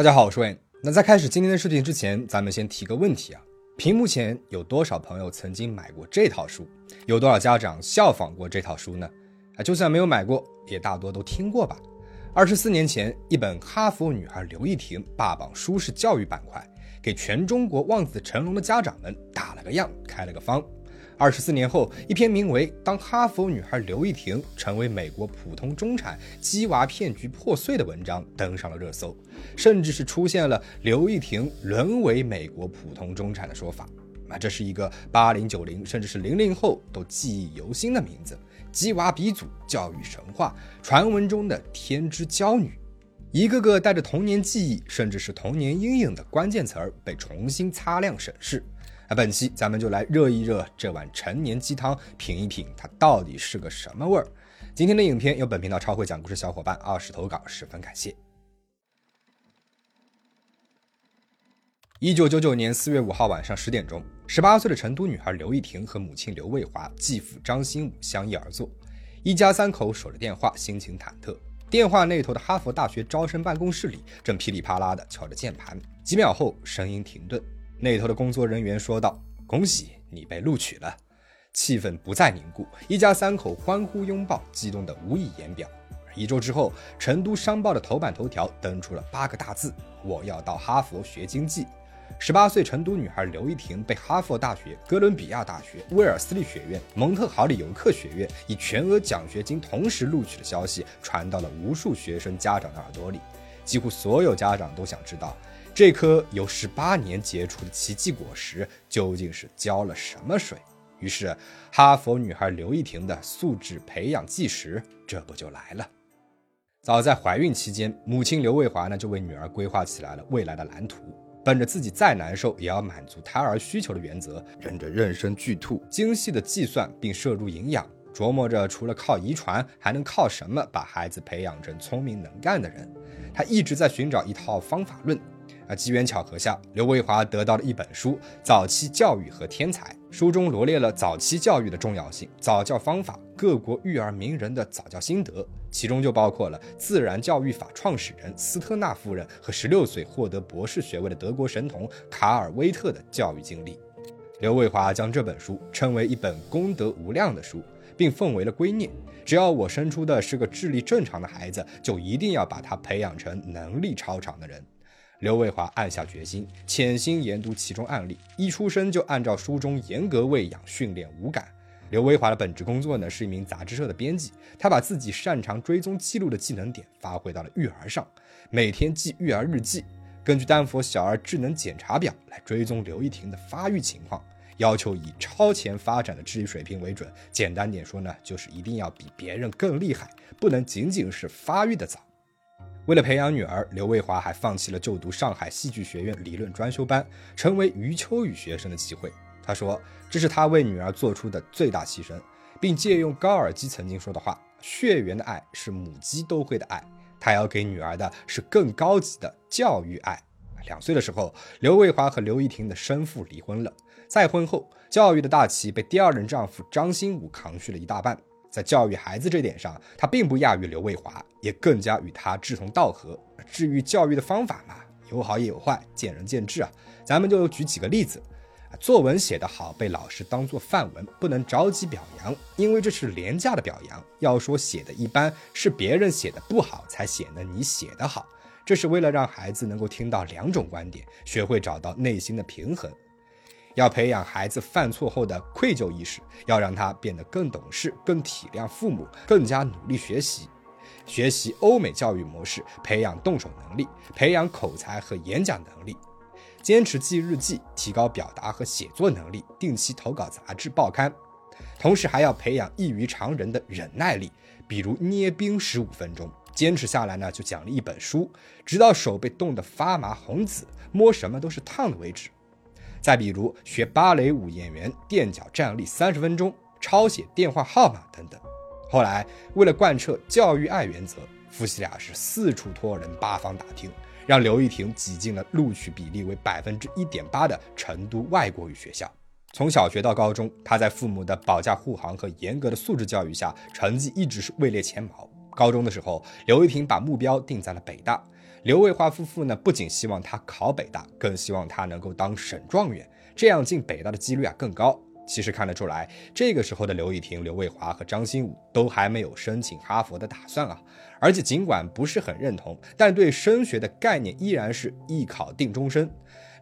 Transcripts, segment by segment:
大家好，我是 Wayne。那在开始今天的视频之前，咱们先提个问题啊：屏幕前有多少朋友曾经买过这套书？有多少家长效仿过这套书呢？啊，就算没有买过，也大多都听过吧。二十四年前，一本《哈佛女孩刘亦婷》霸榜书市教育板块，给全中国望子成龙的家长们打了个样，开了个方。二十四年后，一篇名为《当哈佛女孩刘亦婷成为美国普通中产，鸡娃骗局破碎》的文章登上了热搜，甚至是出现了刘亦婷沦为美国普通中产的说法。啊，这是一个八零九零甚至是零零后都记忆犹新的名字——鸡娃鼻祖、教育神话、传闻中的天之娇女，一个个带着童年记忆甚至是童年阴影的关键词儿被重新擦亮审视。那本期咱们就来热一热这碗陈年鸡汤，品一品它到底是个什么味儿。今天的影片由本频道超会讲故事小伙伴二十投稿，十分感谢。一九九九年四月五号晚上十点钟，十八岁的成都女孩刘亦婷和母亲刘卫华、继父张新武相依而坐，一家三口守着电话，心情忐忑。电话那头的哈佛大学招生办公室里正噼里啪啦的敲着键盘，几秒后声音停顿。那头的工作人员说道：“恭喜你被录取了。”气氛不再凝固，一家三口欢呼拥抱，激动得无以言表。一周之后，成都商报的头版头条登出了八个大字：“我要到哈佛学经济。”十八岁成都女孩刘亦婷被哈佛大学、哥伦比亚大学、威尔斯利学院、蒙特豪里游客学院以全额奖学金同时录取的消息传到了无数学生家长的耳朵里，几乎所有家长都想知道。这颗由十八年结出的奇迹果实究竟是浇了什么水？于是，哈佛女孩刘亦婷的素质培养计时这不就来了？早在怀孕期间，母亲刘卫华呢就为女儿规划起来了未来的蓝图。本着自己再难受也要满足胎儿需求的原则，忍着妊娠剧吐，精细的计算并摄入营养，琢磨着除了靠遗传，还能靠什么把孩子培养成聪明能干的人。她一直在寻找一套方法论。啊，机缘巧合下，刘卫华得到了一本书《早期教育和天才》，书中罗列了早期教育的重要性、早教方法、各国育儿名人的早教心得，其中就包括了自然教育法创始人斯特纳夫人和十六岁获得博士学位的德国神童卡尔威特的教育经历。刘卫华将这本书称为一本功德无量的书，并奉为了圭臬：只要我生出的是个智力正常的孩子，就一定要把他培养成能力超常的人。刘卫华暗下决心，潜心研读其中案例，一出生就按照书中严格喂养训练五感。刘卫华的本职工作呢是一名杂志社的编辑，他把自己擅长追踪记录的技能点发挥到了育儿上，每天记育儿日记，根据丹佛小儿智能检查表来追踪刘亦婷的发育情况，要求以超前发展的智力水平为准。简单点说呢，就是一定要比别人更厉害，不能仅仅是发育的早。为了培养女儿，刘卫华还放弃了就读上海戏剧学院理论专修班，成为余秋雨学生的机会。他说：“这是他为女儿做出的最大牺牲，并借用高尔基曾经说的话：‘血缘的爱是母鸡都会的爱。’他要给女儿的是更高级的教育爱。”两岁的时候，刘卫华和刘亦婷的生父离婚了。再婚后，教育的大旗被第二任丈夫张新武扛去了一大半。在教育孩子这点上，他并不亚于刘卫华，也更加与他志同道合。至于教育的方法嘛，有好也有坏，见仁见智啊。咱们就举几个例子。作文写得好，被老师当做范文，不能着急表扬，因为这是廉价的表扬。要说写的一般，是别人写的不好，才显得你写得好。这是为了让孩子能够听到两种观点，学会找到内心的平衡。要培养孩子犯错后的愧疚意识，要让他变得更懂事、更体谅父母、更加努力学习。学习欧美教育模式，培养动手能力，培养口才和演讲能力。坚持记日记，提高表达和写作能力，定期投稿杂志报刊。同时还要培养异于常人的忍耐力，比如捏冰十五分钟，坚持下来呢就奖励一本书，直到手被冻得发麻红紫，摸什么都是烫的为止。再比如学芭蕾舞演员垫脚站立三十分钟，抄写电话号码等等。后来为了贯彻教育爱原则，夫妻俩是四处托人八方打听，让刘玉婷挤进了录取比例为百分之一点八的成都外国语学校。从小学到高中，他在父母的保驾护航和严格的素质教育下，成绩一直是位列前茅。高中的时候，刘玉婷把目标定在了北大。刘卫华夫妇呢，不仅希望他考北大，更希望他能够当省状元，这样进北大的几率啊更高。其实看得出来，这个时候的刘亦婷、刘卫华和张新武都还没有申请哈佛的打算啊。而且尽管不是很认同，但对升学的概念依然是一考定终身。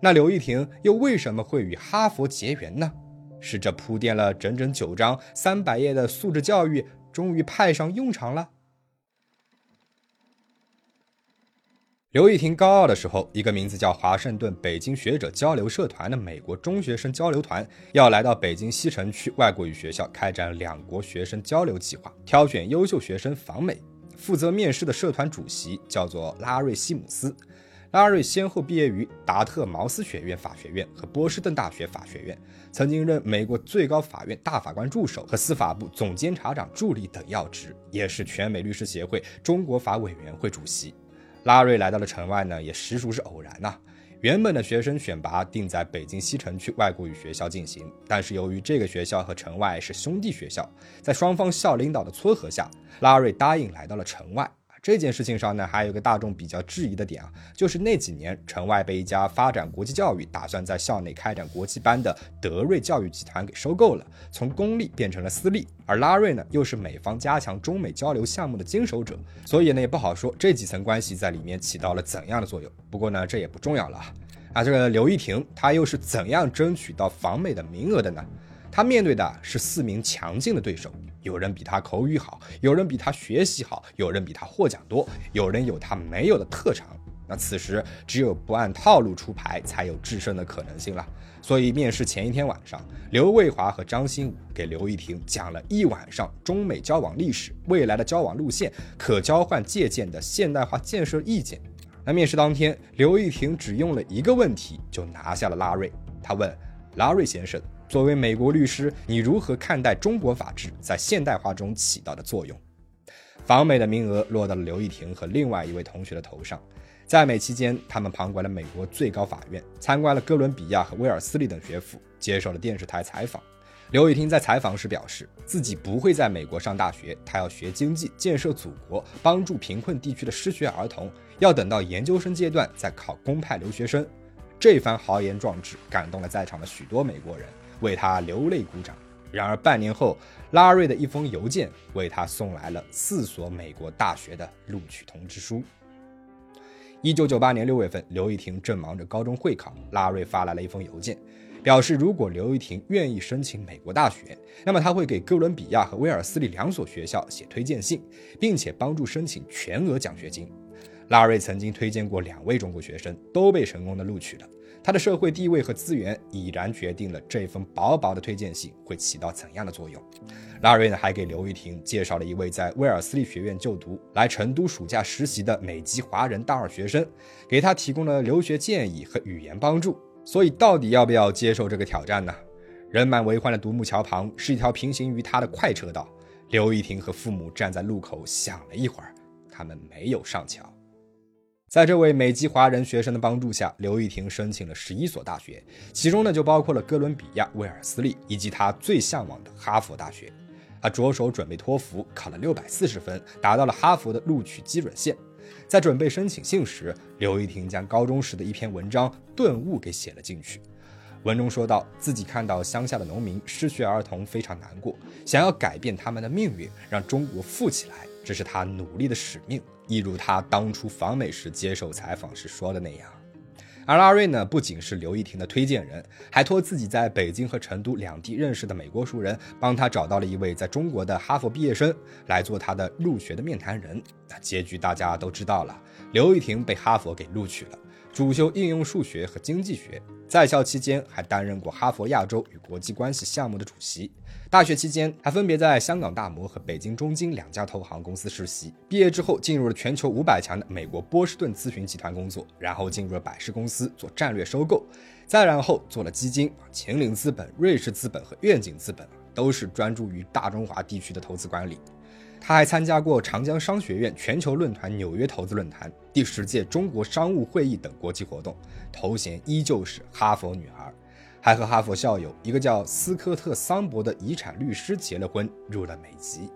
那刘亦婷又为什么会与哈佛结缘呢？是这铺垫了整整九章三百页的素质教育终于派上用场了？刘亦婷高二的时候，一个名字叫华盛顿北京学者交流社团的美国中学生交流团要来到北京西城区外国语学校开展两国学生交流计划，挑选优秀学生访美。负责面试的社团主席叫做拉瑞·西姆斯。拉瑞先后毕业于达特茅斯学院法学院和波士顿大学法学院，曾经任美国最高法院大法官助手和司法部总监察长助理等要职，也是全美律师协会中国法委员会主席。拉瑞来到了城外呢，也实属是偶然呐。原本的学生选拔定在北京西城区外国语学校进行，但是由于这个学校和城外是兄弟学校，在双方校领导的撮合下，拉瑞答应来到了城外。这件事情上呢，还有一个大众比较质疑的点啊，就是那几年城外被一家发展国际教育、打算在校内开展国际班的德瑞教育集团给收购了，从公立变成了私立。而拉瑞呢，又是美方加强中美交流项目的经手者，所以呢，也不好说这几层关系在里面起到了怎样的作用。不过呢，这也不重要了啊。这个刘亦婷她又是怎样争取到访美的名额的呢？他面对的是四名强劲的对手。有人比他口语好，有人比他学习好，有人比他获奖多，有人有他没有的特长。那此时只有不按套路出牌，才有制胜的可能性了。所以面试前一天晚上，刘卫华和张新武给刘亦婷讲了一晚上中美交往历史、未来的交往路线、可交换借鉴的现代化建设意见。那面试当天，刘亦婷只用了一个问题就拿下了拉瑞。他问拉瑞先生。作为美国律师，你如何看待中国法治在现代化中起到的作用？访美的名额落到了刘亦婷和另外一位同学的头上。在美期间，他们旁观了美国最高法院，参观了哥伦比亚和威尔斯利等学府，接受了电视台采访。刘亦婷在采访时表示，自己不会在美国上大学，她要学经济，建设祖国，帮助贫困地区的失学儿童，要等到研究生阶段再考公派留学生。这番豪言壮志感动了在场的许多美国人。为他流泪鼓掌。然而半年后，拉瑞的一封邮件为他送来了四所美国大学的录取通知书。一九九八年六月份，刘亦婷正忙着高中会考，拉瑞发来了一封邮件，表示如果刘亦婷愿意申请美国大学，那么他会给哥伦比亚和威尔斯利两所学校写推荐信，并且帮助申请全额奖学金。拉瑞曾经推荐过两位中国学生，都被成功的录取了。他的社会地位和资源已然决定了这封薄薄的推荐信会起到怎样的作用。拉瑞呢，还给刘玉婷介绍了一位在威尔斯利学院就读、来成都暑假实习的美籍华人大二学生，给他提供了留学建议和语言帮助。所以，到底要不要接受这个挑战呢？人满为患的独木桥旁是一条平行于他的快车道。刘玉婷和父母站在路口想了一会儿，他们没有上桥。在这位美籍华人学生的帮助下，刘玉婷申请了十一所大学，其中呢就包括了哥伦比亚、威尔斯利以及她最向往的哈佛大学。她着手准备托福，考了六百四十分，达到了哈佛的录取基准线。在准备申请信时，刘玉婷将高中时的一篇文章顿悟给写了进去。文中说到，自己看到乡下的农民失学儿童非常难过，想要改变他们的命运，让中国富起来，这是他努力的使命。一如他当初访美时接受采访时说的那样，而拉瑞呢，不仅是刘亦婷的推荐人，还托自己在北京和成都两地认识的美国熟人，帮他找到了一位在中国的哈佛毕业生来做他的入学的面谈人。那结局大家都知道了，刘亦婷被哈佛给录取了。主修应用数学和经济学，在校期间还担任过哈佛亚洲与国际关系项目的主席。大学期间还分别在香港大摩和北京中金两家投行公司实习。毕业之后，进入了全球五百强的美国波士顿咨询集团工作，然后进入了百事公司做战略收购，再然后做了基金，秦岭资本、瑞士资本和愿景资本都是专注于大中华地区的投资管理。他还参加过长江商学院全球论坛、纽约投资论坛、第十届中国商务会议等国际活动，头衔依旧是哈佛女孩，还和哈佛校友一个叫斯科特·桑博的遗产律师结了婚，入了美籍。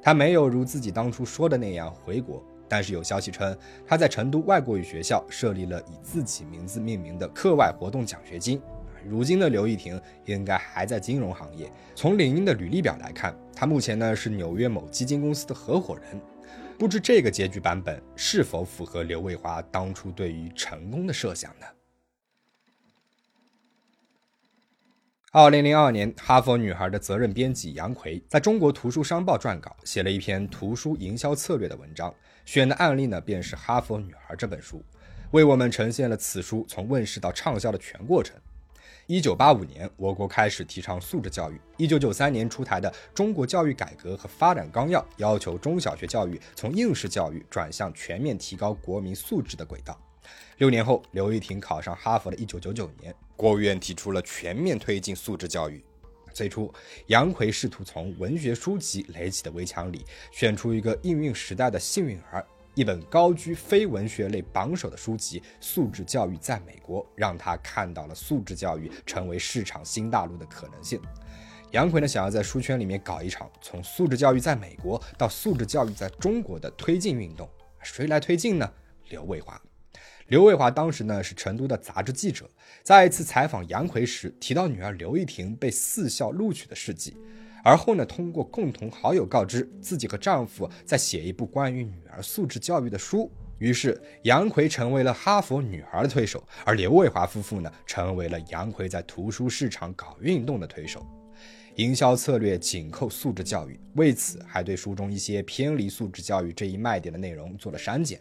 他没有如自己当初说的那样回国，但是有消息称，他在成都外国语学校设立了以自己名字命名的课外活动奖学金。如今的刘亦婷应该还在金融行业。从领英的履历表来看，他目前呢是纽约某基金公司的合伙人。不知这个结局版本是否符合刘卫华当初对于成功的设想呢？二零零二年，哈佛女孩的责任编辑杨奎在中国图书商报撰稿，写了一篇图书营销策略的文章，选的案例呢便是《哈佛女孩》这本书，为我们呈现了此书从问世到畅销的全过程。一九八五年，我国开始提倡素质教育。一九九三年出台的《中国教育改革和发展纲要》要求中小学教育从应试教育转向全面提高国民素质的轨道。六年后，刘玉婷考上哈佛的一九九九年，国务院提出了全面推进素质教育。最初，杨奎试图从文学书籍垒起的围墙里选出一个应运时代的幸运儿。一本高居非文学类榜首的书籍《素质教育在美国》，让他看到了素质教育成为市场新大陆的可能性。杨奎呢，想要在书圈里面搞一场从素质教育在美国到素质教育在中国的推进运动。谁来推进呢？刘卫华。刘卫华当时呢是成都的杂志记者，在一次采访杨奎时，提到女儿刘亦婷被四校录取的事迹。而后呢，通过共同好友告知自己和丈夫在写一部关于女儿素质教育的书，于是杨奎成为了哈佛女儿的推手，而刘卫华夫妇呢，成为了杨奎在图书市场搞运动的推手。营销策略紧扣素质教育，为此还对书中一些偏离素质教育这一卖点的内容做了删减。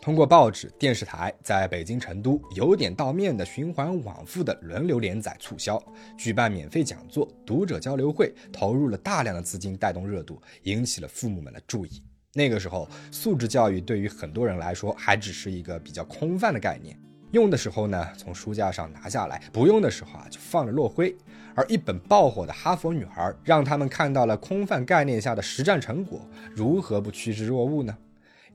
通过报纸、电视台在北京、成都由点到面的循环往复的轮流连载促销，举办免费讲座、读者交流会，投入了大量的资金带动热度，引起了父母们的注意。那个时候，素质教育对于很多人来说还只是一个比较空泛的概念，用的时候呢从书架上拿下来，不用的时候啊就放着落灰。而一本爆火的《哈佛女孩》，让他们看到了空泛概念下的实战成果，如何不趋之若鹜呢？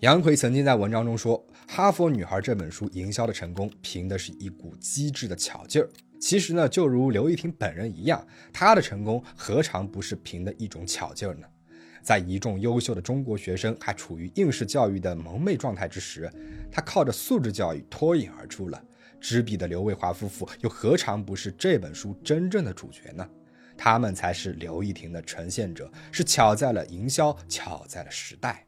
杨奎曾经在文章中说：“哈佛女孩这本书营销的成功，凭的是一股机智的巧劲儿。其实呢，就如刘亦婷本人一样，她的成功何尝不是凭的一种巧劲儿呢？在一众优秀的中国学生还处于应试教育的蒙昧状态之时，她靠着素质教育脱颖而出了。执笔的刘卫华夫妇又何尝不是这本书真正的主角呢？他们才是刘亦婷的呈现者，是巧在了营销，巧在了时代。”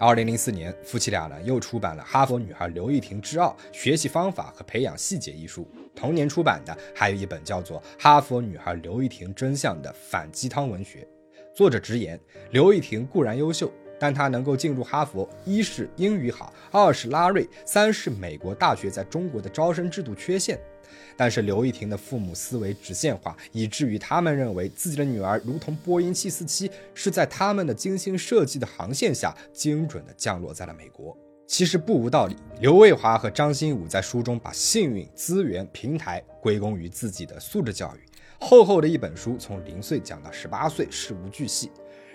二零零四年，夫妻俩呢又出版了《哈佛女孩刘亦婷之傲：学习方法和培养细节》一书。同年出版的还有一本叫做《哈佛女孩刘亦婷真相》的反鸡汤文学。作者直言，刘亦婷固然优秀，但他能够进入哈佛，一是英语好，二是拉瑞，三是美国大学在中国的招生制度缺陷。但是刘亦婷的父母思维直线化，以至于他们认为自己的女儿如同波音七四七，是在他们的精心设计的航线下精准地降落在了美国。其实不无道理。刘卫华和张新武在书中把幸运、资源、平台归功于自己的素质教育。厚厚的一本书，从零岁讲到十八岁，事无巨细。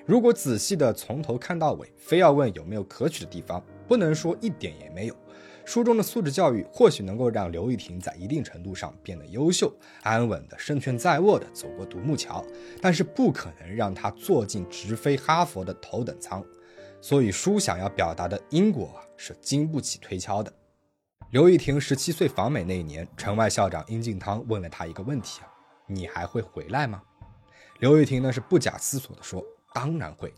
如果仔细的从头看到尾，非要问有没有可取的地方，不能说一点也没有。书中的素质教育或许能够让刘玉婷在一定程度上变得优秀、安稳的、胜券在握的走过独木桥，但是不可能让她坐进直飞哈佛的头等舱。所以书想要表达的因果是经不起推敲的。刘玉婷十七岁访美那一年，城外校长殷敬汤问了她一个问题啊：“你还会回来吗？”刘玉婷呢是不假思索地说：“当然会。”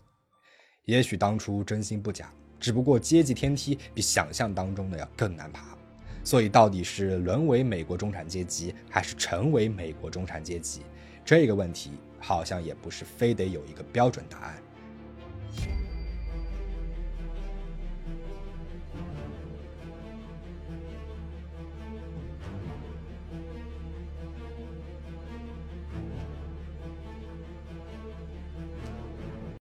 也许当初真心不假。只不过阶级天梯比想象当中的要更难爬，所以到底是沦为美国中产阶级，还是成为美国中产阶级，这个问题好像也不是非得有一个标准答案。